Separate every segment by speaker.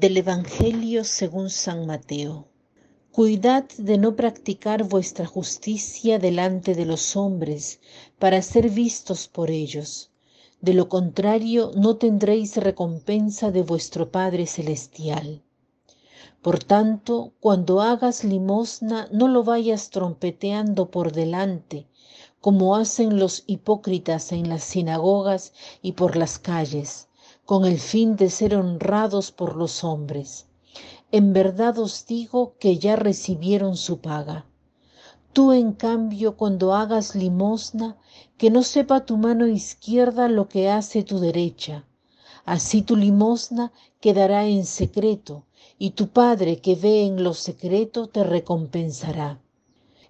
Speaker 1: Del Evangelio según San Mateo. Cuidad de no practicar vuestra justicia delante de los hombres para ser vistos por ellos. De lo contrario, no tendréis recompensa de vuestro Padre Celestial. Por tanto, cuando hagas limosna, no lo vayas trompeteando por delante, como hacen los hipócritas en las sinagogas y por las calles con el fin de ser honrados por los hombres. En verdad os digo que ya recibieron su paga. Tú, en cambio, cuando hagas limosna, que no sepa tu mano izquierda lo que hace tu derecha. Así tu limosna quedará en secreto, y tu Padre que ve en lo secreto te recompensará.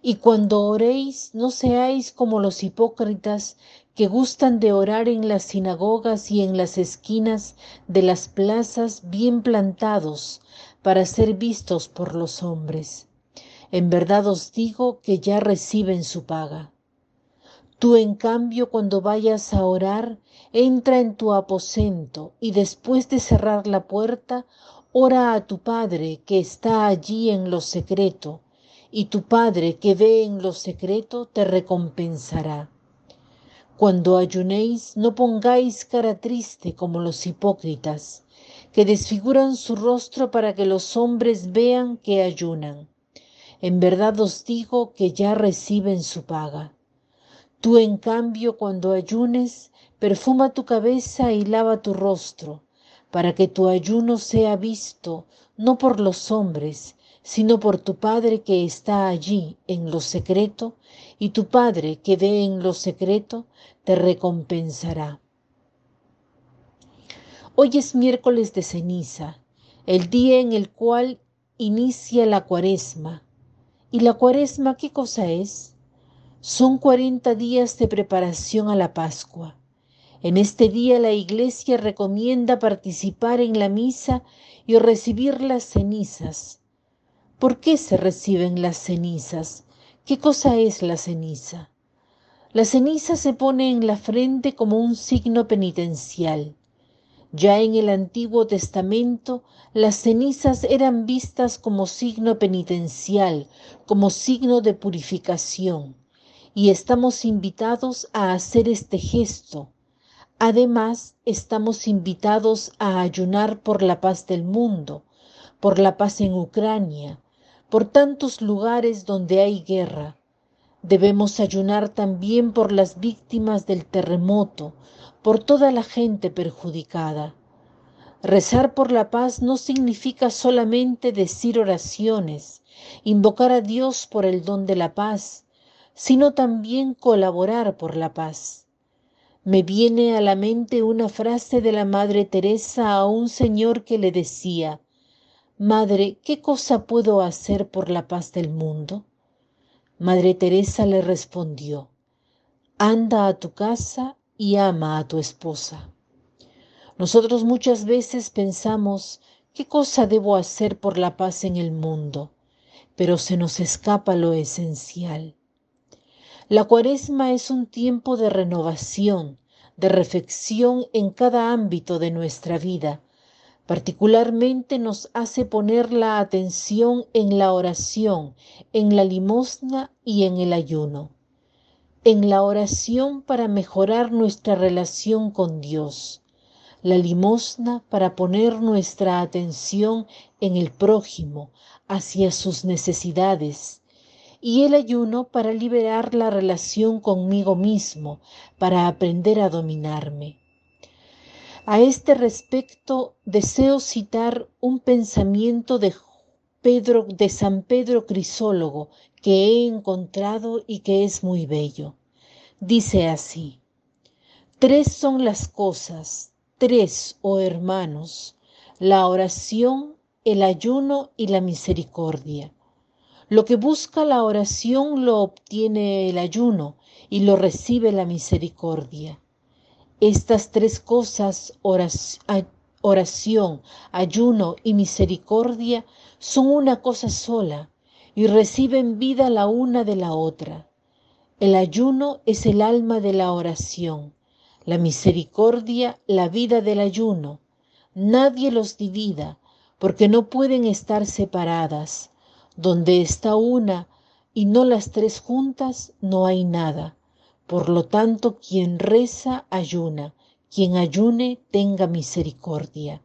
Speaker 1: Y cuando oréis, no seáis como los hipócritas que gustan de orar en las sinagogas y en las esquinas de las plazas bien plantados para ser vistos por los hombres. En verdad os digo que ya reciben su paga. Tú, en cambio, cuando vayas a orar, entra en tu aposento y después de cerrar la puerta, ora a tu Padre que está allí en lo secreto, y tu Padre que ve en lo secreto te recompensará. Cuando ayunéis, no pongáis cara triste como los hipócritas, que desfiguran su rostro para que los hombres vean que ayunan. En verdad os digo que ya reciben su paga. Tú, en cambio, cuando ayunes, perfuma tu cabeza y lava tu rostro, para que tu ayuno sea visto no por los hombres, sino por tu Padre que está allí en lo secreto, y tu Padre que ve en lo secreto te recompensará. Hoy es miércoles de ceniza, el día en el cual inicia la cuaresma. ¿Y la cuaresma qué cosa es? Son cuarenta días de preparación a la Pascua. En este día la Iglesia recomienda participar en la misa y recibir las cenizas, ¿Por qué se reciben las cenizas? ¿Qué cosa es la ceniza? La ceniza se pone en la frente como un signo penitencial. Ya en el Antiguo Testamento las cenizas eran vistas como signo penitencial, como signo de purificación, y estamos invitados a hacer este gesto. Además, estamos invitados a ayunar por la paz del mundo, por la paz en Ucrania, por tantos lugares donde hay guerra. Debemos ayunar también por las víctimas del terremoto, por toda la gente perjudicada. Rezar por la paz no significa solamente decir oraciones, invocar a Dios por el don de la paz, sino también colaborar por la paz. Me viene a la mente una frase de la Madre Teresa a un señor que le decía, Madre, ¿qué cosa puedo hacer por la paz del mundo? Madre Teresa le respondió, anda a tu casa y ama a tu esposa. Nosotros muchas veces pensamos, ¿qué cosa debo hacer por la paz en el mundo? Pero se nos escapa lo esencial. La cuaresma es un tiempo de renovación, de reflexión en cada ámbito de nuestra vida, Particularmente nos hace poner la atención en la oración, en la limosna y en el ayuno. En la oración para mejorar nuestra relación con Dios. La limosna para poner nuestra atención en el prójimo, hacia sus necesidades. Y el ayuno para liberar la relación conmigo mismo, para aprender a dominarme. A este respecto deseo citar un pensamiento de Pedro de San Pedro Crisólogo que he encontrado y que es muy bello. Dice así: Tres son las cosas, tres, oh hermanos, la oración, el ayuno y la misericordia. Lo que busca la oración lo obtiene el ayuno y lo recibe la misericordia. Estas tres cosas, oración, ayuno y misericordia, son una cosa sola y reciben vida la una de la otra. El ayuno es el alma de la oración, la misericordia la vida del ayuno. Nadie los divida, porque no pueden estar separadas. Donde está una y no las tres juntas, no hay nada. Por lo tanto, quien reza, ayuna. Quien ayune, tenga misericordia.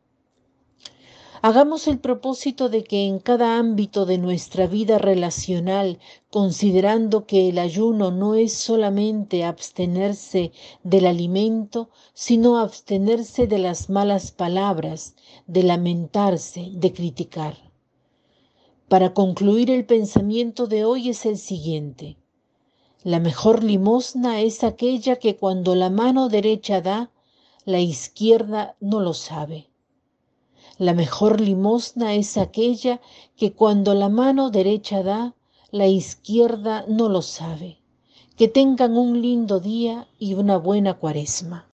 Speaker 1: Hagamos el propósito de que en cada ámbito de nuestra vida relacional, considerando que el ayuno no es solamente abstenerse del alimento, sino abstenerse de las malas palabras, de lamentarse, de criticar. Para concluir el pensamiento de hoy es el siguiente. La mejor limosna es aquella que cuando la mano derecha da, la izquierda no lo sabe. La mejor limosna es aquella que cuando la mano derecha da, la izquierda no lo sabe. Que tengan un lindo día y una buena cuaresma.